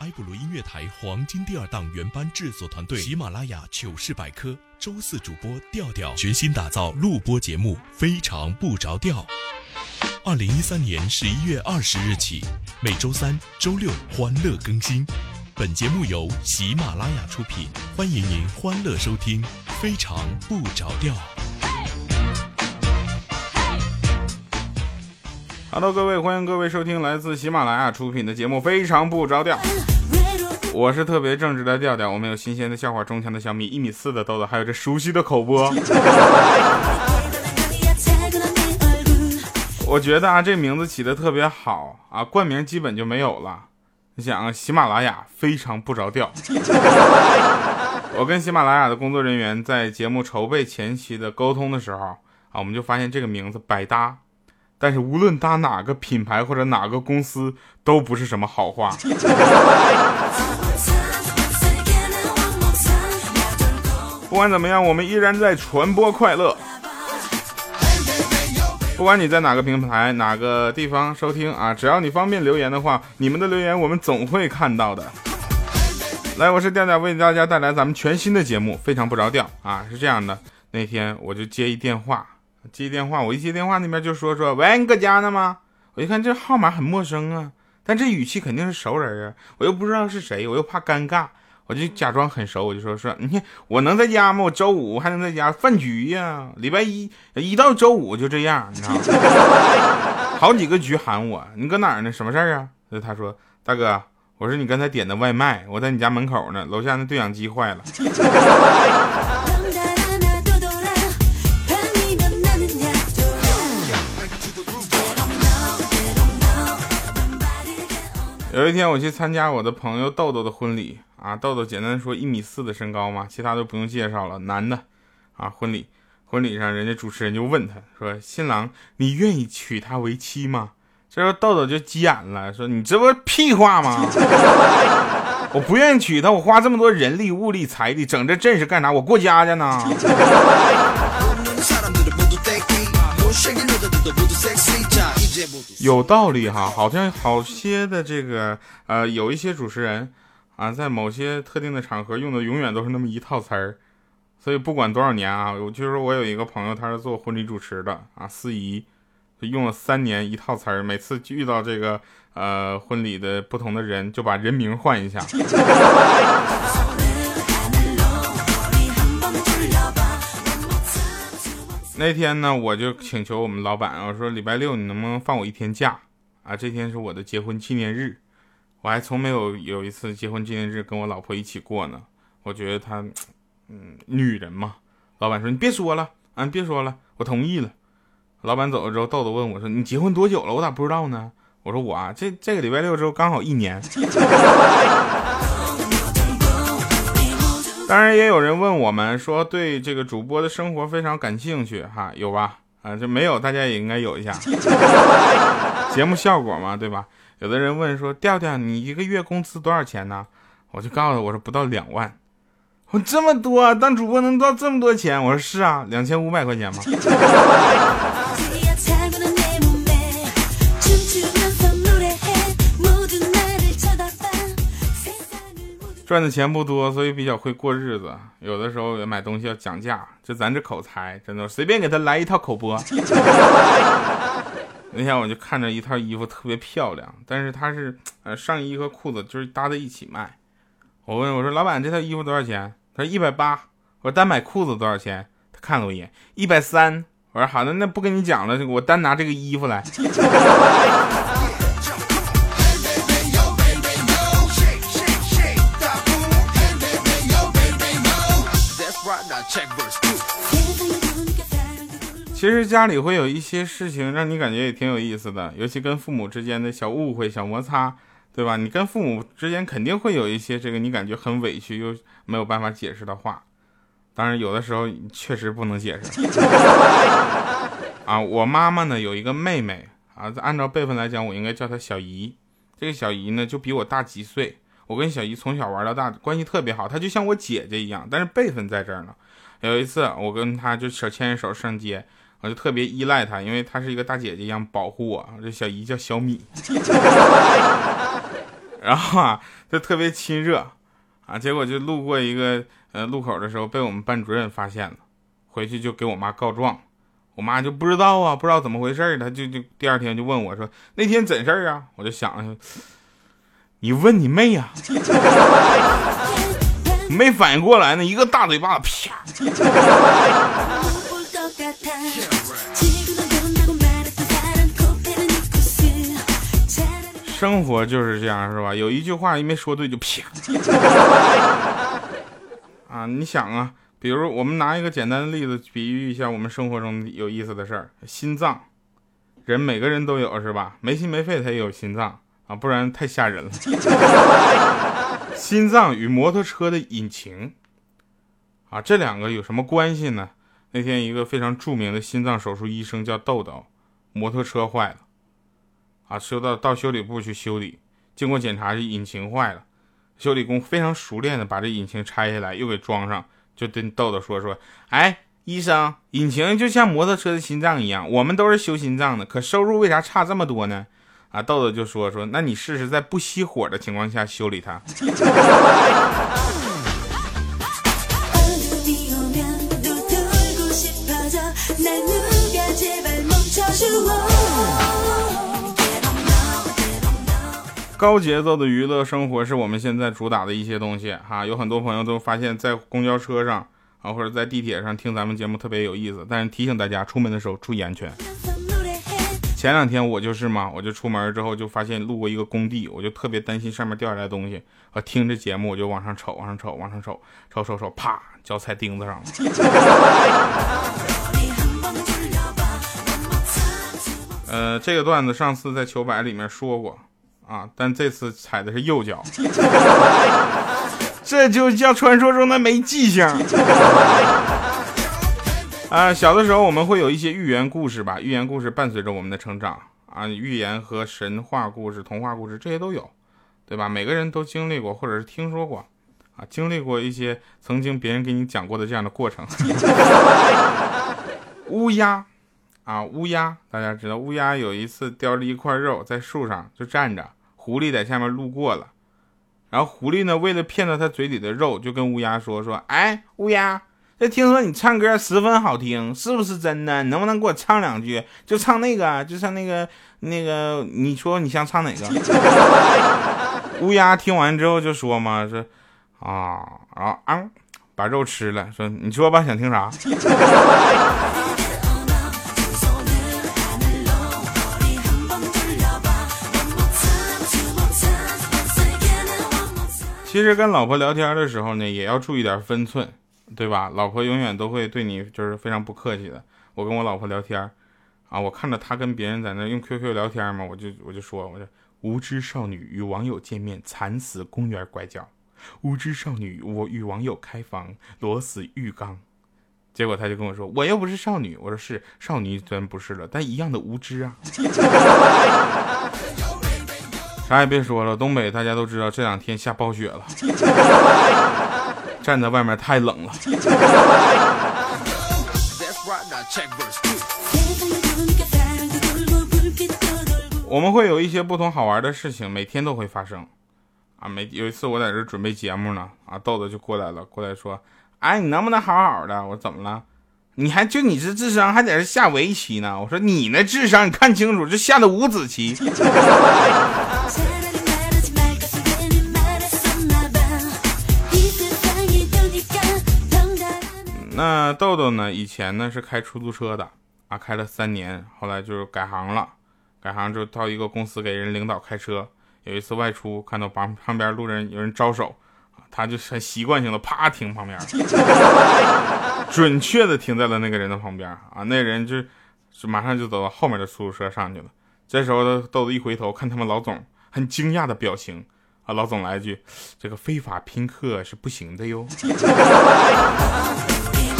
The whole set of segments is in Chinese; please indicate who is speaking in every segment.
Speaker 1: 埃布鲁音乐台黄金第二档原班制作团队，喜马拉雅糗事百科，周四主播调调决心打造录播节目，非常不着调。二零一三年十一月二十日起，每周三、周六欢乐更新。本节目由喜马拉雅出品，欢迎您欢乐收听，非常不着调。
Speaker 2: Hello，各位，欢迎各位收听来自喜马拉雅出品的节目《非常不着调》，我是特别正直的调调，我们有新鲜的笑话，中枪的小米，一米四的豆豆，还有这熟悉的口播。我觉得啊，这名字起的特别好啊，冠名基本就没有了。你想啊，喜马拉雅非常不着调。我跟喜马拉雅的工作人员在节目筹备前期的沟通的时候啊，我们就发现这个名字百搭。但是无论搭哪个品牌或者哪个公司，都不是什么好话。不管怎么样，我们依然在传播快乐。不管你在哪个平台、哪个地方收听啊，只要你方便留言的话，你们的留言我们总会看到的。来，我是调调，为大家带来咱们全新的节目，非常不着调啊！是这样的，那天我就接一电话。接电话，我一接电话那边就说说，喂，你搁家呢吗？我一看这号码很陌生啊，但这语气肯定是熟人啊，我又不知道是谁，我又怕尴尬，我就假装很熟，我就说说，你看我能在家吗？我周五还能在家饭局呀，礼拜一一到周五就这样，你知道吗？好几个局喊我，你搁哪儿呢？什么事儿啊？他说，大哥，我是你刚才点的外卖，我在你家门口呢，楼下那对讲机坏了。有一天我去参加我的朋友豆豆的婚礼啊，豆豆简单说一米四的身高嘛，其他都不用介绍了，男的啊，婚礼婚礼上人家主持人就问他说：“新郎，你愿意娶她为妻吗？”这时候豆豆就急眼了，说：“你这不屁话吗？我不愿意娶她，我花这么多人力物力财力整这阵势干啥？我过家家呢。”有道理哈，好像好些的这个呃，有一些主持人啊，在某些特定的场合用的永远都是那么一套词儿，所以不管多少年啊，我就是我有一个朋友，他是做婚礼主持的啊，司仪，就用了三年一套词儿，每次遇到这个呃婚礼的不同的人，就把人名换一下。那天呢，我就请求我们老板，我说礼拜六你能不能放我一天假啊？这天是我的结婚纪念日，我还从没有有一次结婚纪念日跟我老婆一起过呢。我觉得她，嗯，女人嘛。老板说你别说了啊，别说了，我同意了。老板走了之后，豆豆问我说你结婚多久了？我咋不知道呢？我说我啊，这这个礼拜六之后刚好一年。当然也有人问我们说对这个主播的生活非常感兴趣哈，有吧？啊，这没有大家也应该有一下 节目效果嘛，对吧？有的人问说调调你一个月工资多少钱呢？我就告诉他我说不到两万，我这么多当主播能到这么多钱？我说是啊，两千五百块钱嘛。赚的钱不多，所以比较会过日子。有的时候买东西要讲价，就咱这口才，真的随便给他来一套口播。那天我就看着一套衣服特别漂亮，但是它是呃上衣和裤子就是搭在一起卖。我问我说老板这套衣服多少钱？他说一百八。我说单买裤子多少钱？他看了我一眼，一百三。我说好的，那不跟你讲了，我单拿这个衣服来。其实家里会有一些事情让你感觉也挺有意思的，尤其跟父母之间的小误会、小摩擦，对吧？你跟父母之间肯定会有一些这个你感觉很委屈又没有办法解释的话，当然有的时候确实不能解释。啊，我妈妈呢有一个妹妹啊，按照辈分来讲，我应该叫她小姨。这个小姨呢就比我大几岁，我跟小姨从小玩到大，关系特别好，她就像我姐姐一样，但是辈分在这儿呢。有一次我跟她就手牵着手上街。我就特别依赖她，因为她是一个大姐姐一样保护我。这小姨叫小米，然后啊就特别亲热啊，结果就路过一个呃路口的时候被我们班主任发现了，回去就给我妈告状，我妈就不知道啊，不知道怎么回事她就就第二天就问我说那天怎事儿啊？我就想，你问你妹呀！没反应过来呢，一个大嘴巴，啪！生活就是这样，是吧？有一句话一没说对就啪！啊，你想啊，比如我们拿一个简单的例子比喻一下我们生活中有意思的事儿：心脏，人每个人都有，是吧？没心没肺他也有心脏啊，不然太吓人了。心脏与摩托车的引擎，啊，这两个有什么关系呢？那天一个非常著名的心脏手术医生叫豆豆，摩托车坏了，啊，修到到修理部去修理，经过检查这引擎坏了，修理工非常熟练的把这引擎拆下来又给装上，就跟豆豆说说，哎，医生，引擎就像摩托车的心脏一样，我们都是修心脏的，可收入为啥差这么多呢？啊，豆豆就说说，那你试试在不熄火的情况下修理它。高节奏的娱乐生活是我们现在主打的一些东西哈，有很多朋友都发现，在公交车上啊，或者在地铁上听咱们节目特别有意思，但是提醒大家，出门的时候注意安全。前两天我就是嘛，我就出门之后就发现路过一个工地，我就特别担心上面掉下来东西。我听着节目，我就往上瞅，往上瞅，往上瞅，瞅瞅瞅，啪，脚踩钉子上了。呃，这个段子上次在糗百里面说过啊，但这次踩的是右脚，这就叫传说中的没记性。啊，小的时候我们会有一些寓言故事吧，寓言故事伴随着我们的成长啊，寓言和神话故事、童话故事这些都有，对吧？每个人都经历过或者是听说过啊，经历过一些曾经别人给你讲过的这样的过程。乌鸦啊，乌鸦，大家知道乌鸦有一次叼着一块肉在树上就站着，狐狸在下面路过了，然后狐狸呢为了骗到它嘴里的肉，就跟乌鸦说说，哎，乌鸦。这听说你唱歌十分好听，是不是真的？能不能给我唱两句？就唱那个，就唱那个，那个，你说你想唱哪个？乌鸦听完之后就说嘛，说啊，然后啊，把肉吃了，说你说吧，想听啥？其实跟老婆聊天的时候呢，也要注意点分寸。对吧？老婆永远都会对你就是非常不客气的。我跟我老婆聊天啊，我看着她跟别人在那用 QQ 聊天嘛，我就我就说，我说无知少女与网友见面惨死公园拐角，无知少女我与网友开房裸死浴缸。结果他就跟我说，我又不是少女。我说是少女，虽然不是了，但一样的无知啊。啥也别说了，东北大家都知道这两天下暴雪了。站在外面太冷了。我们会有一些不同好玩的事情，每天都会发生。啊，每有一次我在这准备节目呢，啊，豆豆就过来了，过来说：“哎，你能不能好好的？”我说：“怎么了？你还就你这智商还在这下围棋呢？”我说：“你那智商，你看清楚，这下的五子棋。”那豆豆呢？以前呢是开出租车的啊，开了三年，后来就改行了。改行就到一个公司给人领导开车。有一次外出，看到旁旁边路人有人招手，他就很习惯性的啪停旁边，准确的停在了那个人的旁边啊。那人就就马上就走到后面的出租车上去了。这时候豆子一回头看他们老总，很惊讶的表情啊。老总来一句：“这个非法拼客是不行的哟。”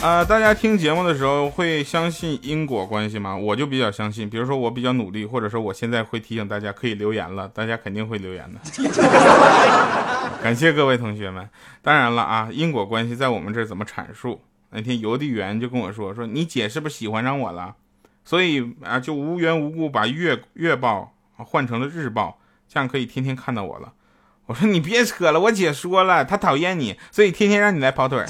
Speaker 2: 啊，大家听节目的时候会相信因果关系吗？我就比较相信。比如说我比较努力，或者说我现在会提醒大家可以留言了，大家肯定会留言的。感谢各位同学们。当然了啊，因果关系在我们这儿怎么阐述？那天邮递员就跟我说：“说你姐是不是喜欢上我了？所以啊，就无缘无故把月月报换成了日报，这样可以天天看到我了。我说你别扯了，我姐说了，她讨厌你，所以天天让你来跑腿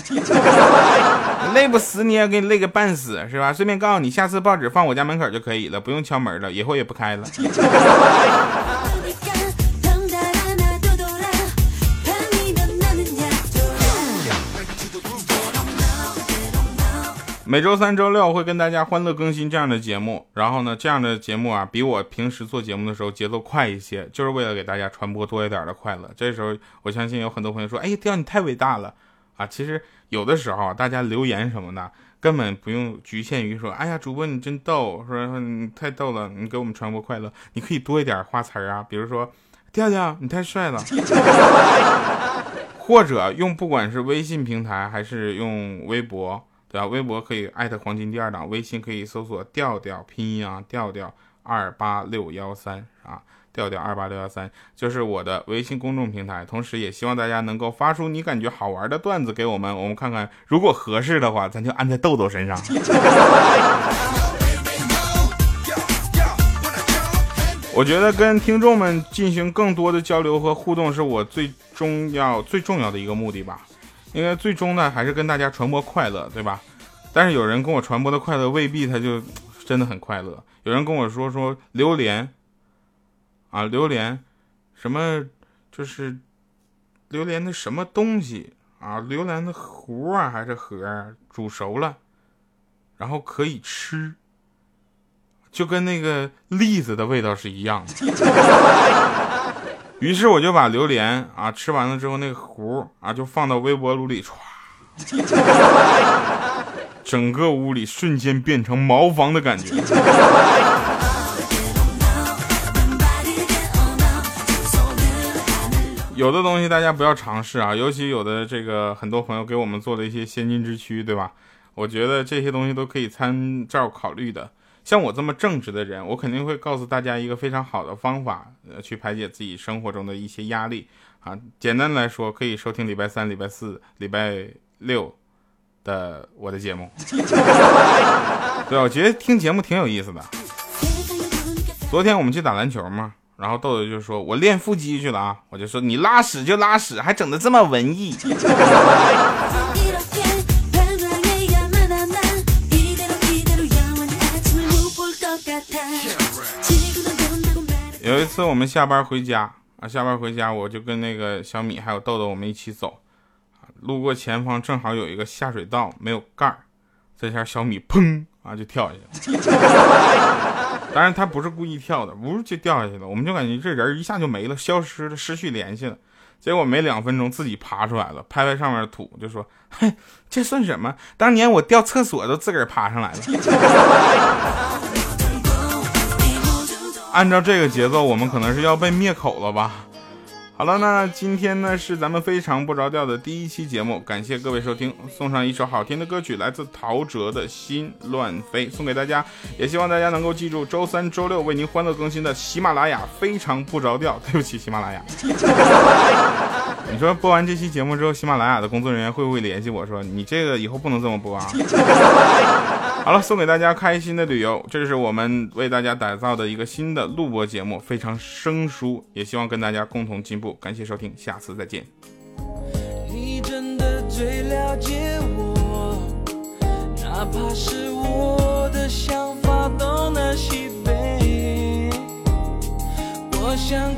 Speaker 2: 累不死你也给你累个半死，是吧？顺便告诉你，下次报纸放我家门口就可以了，不用敲门了，以后也不开了。每周三、周六会跟大家欢乐更新这样的节目，然后呢，这样的节目啊，比我平时做节目的时候节奏快一些，就是为了给大家传播多一点的快乐。这时候，我相信有很多朋友说：“哎，调你太伟大了啊！”其实有的时候，大家留言什么的，根本不用局限于说：“哎呀，主播你真逗，说你太逗了，你给我们传播快乐。”你可以多一点花词啊，比如说：“调调你太帅了。”或者用不管是微信平台还是用微博。对吧？微博可以艾特黄金第二档，微信可以搜索调调拼音啊，调调二八六幺三啊，调调二八六幺三就是我的微信公众平台。同时，也希望大家能够发出你感觉好玩的段子给我们，我们看看，如果合适的话，咱就安在豆豆身上。我觉得跟听众们进行更多的交流和互动，是我最重要、最重要的一个目的吧。因为最终呢，还是跟大家传播快乐，对吧？但是有人跟我传播的快乐，未必他就真的很快乐。有人跟我说说榴莲啊，榴莲什么就是榴莲的什么东西啊？榴莲的核啊还是核啊煮熟了，然后可以吃，就跟那个栗子的味道是一样的。于是我就把榴莲啊吃完了之后，那个核啊就放到微波炉里，歘，整个屋里瞬间变成茅房的感觉。有的东西大家不要尝试啊，尤其有的这个很多朋友给我们做了一些先进之躯，对吧？我觉得这些东西都可以参照考虑的。像我这么正直的人，我肯定会告诉大家一个非常好的方法，呃，去排解自己生活中的一些压力啊。简单来说，可以收听礼拜三、礼拜四、礼拜六的我的节目。对，我觉得听节目挺有意思的。昨天我们去打篮球嘛，然后豆豆就说：“我练腹肌去了啊。”我就说：“你拉屎就拉屎，还整的这么文艺。”有一次我们下班回家啊，下班回家我就跟那个小米还有豆豆我们一起走，路过前方正好有一个下水道没有盖儿，这下小米砰啊就跳下去了，当然他不是故意跳的，呜就掉下去了，我们就感觉这人一下就没了，消失了，失去联系了。结果没两分钟自己爬出来了，拍拍上面的土就说：“嘿，这算什么？当年我掉厕所都自个儿爬上来了。”按照这个节奏，我们可能是要被灭口了吧？好了，那今天呢是咱们非常不着调的第一期节目，感谢各位收听，送上一首好听的歌曲，来自陶喆的《心乱飞》，送给大家，也希望大家能够记住周三、周六为您欢乐更新的喜马拉雅非常不着调。对不起，喜马拉雅。你说播完这期节目之后，喜马拉雅的工作人员会不会联系我说你这个以后不能这么播啊？好了，送给大家开心的旅游，这是我们为大家打造的一个新的录播节目，非常生疏，也希望跟大家共同进步。感谢收听，下次再见。你真的最了解我，哪怕是我的想法东南西北，我想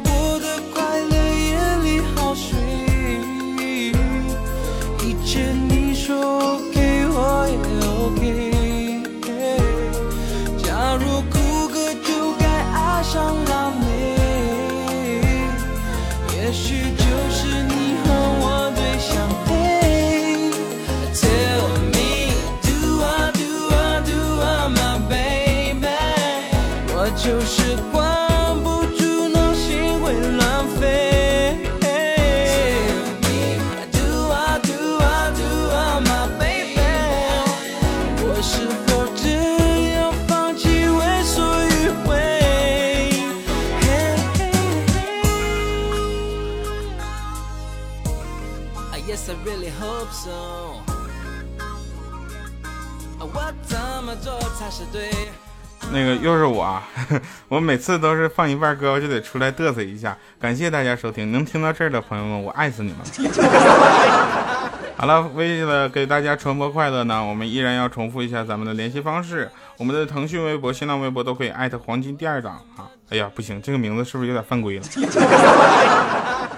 Speaker 2: 又是我，我每次都是放一半歌，我就得出来嘚瑟一下。感谢大家收听，能听到这儿的朋友们，我爱死你们。好了，为了给大家传播快乐呢，我们依然要重复一下咱们的联系方式。我们的腾讯微博、新浪微博都可以艾特黄金第二档啊。哎呀，不行，这个名字是不是有点犯规了？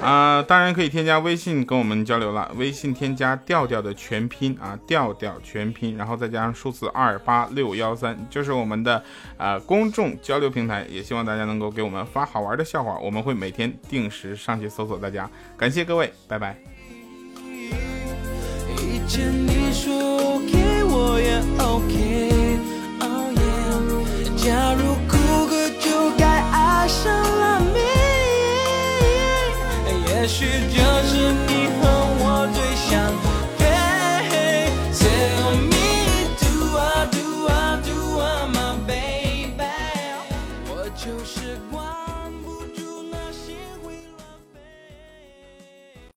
Speaker 2: 啊，当然可以添加微信跟我们交流了。微信添加调调的全拼啊，调调全拼，然后再加上数字二八六幺三，就是我们的啊公众交流平台。也希望大家能够给我们发好玩的笑话，我们会每天定时上去搜索大家。感谢各位，拜拜。假如也许就是你和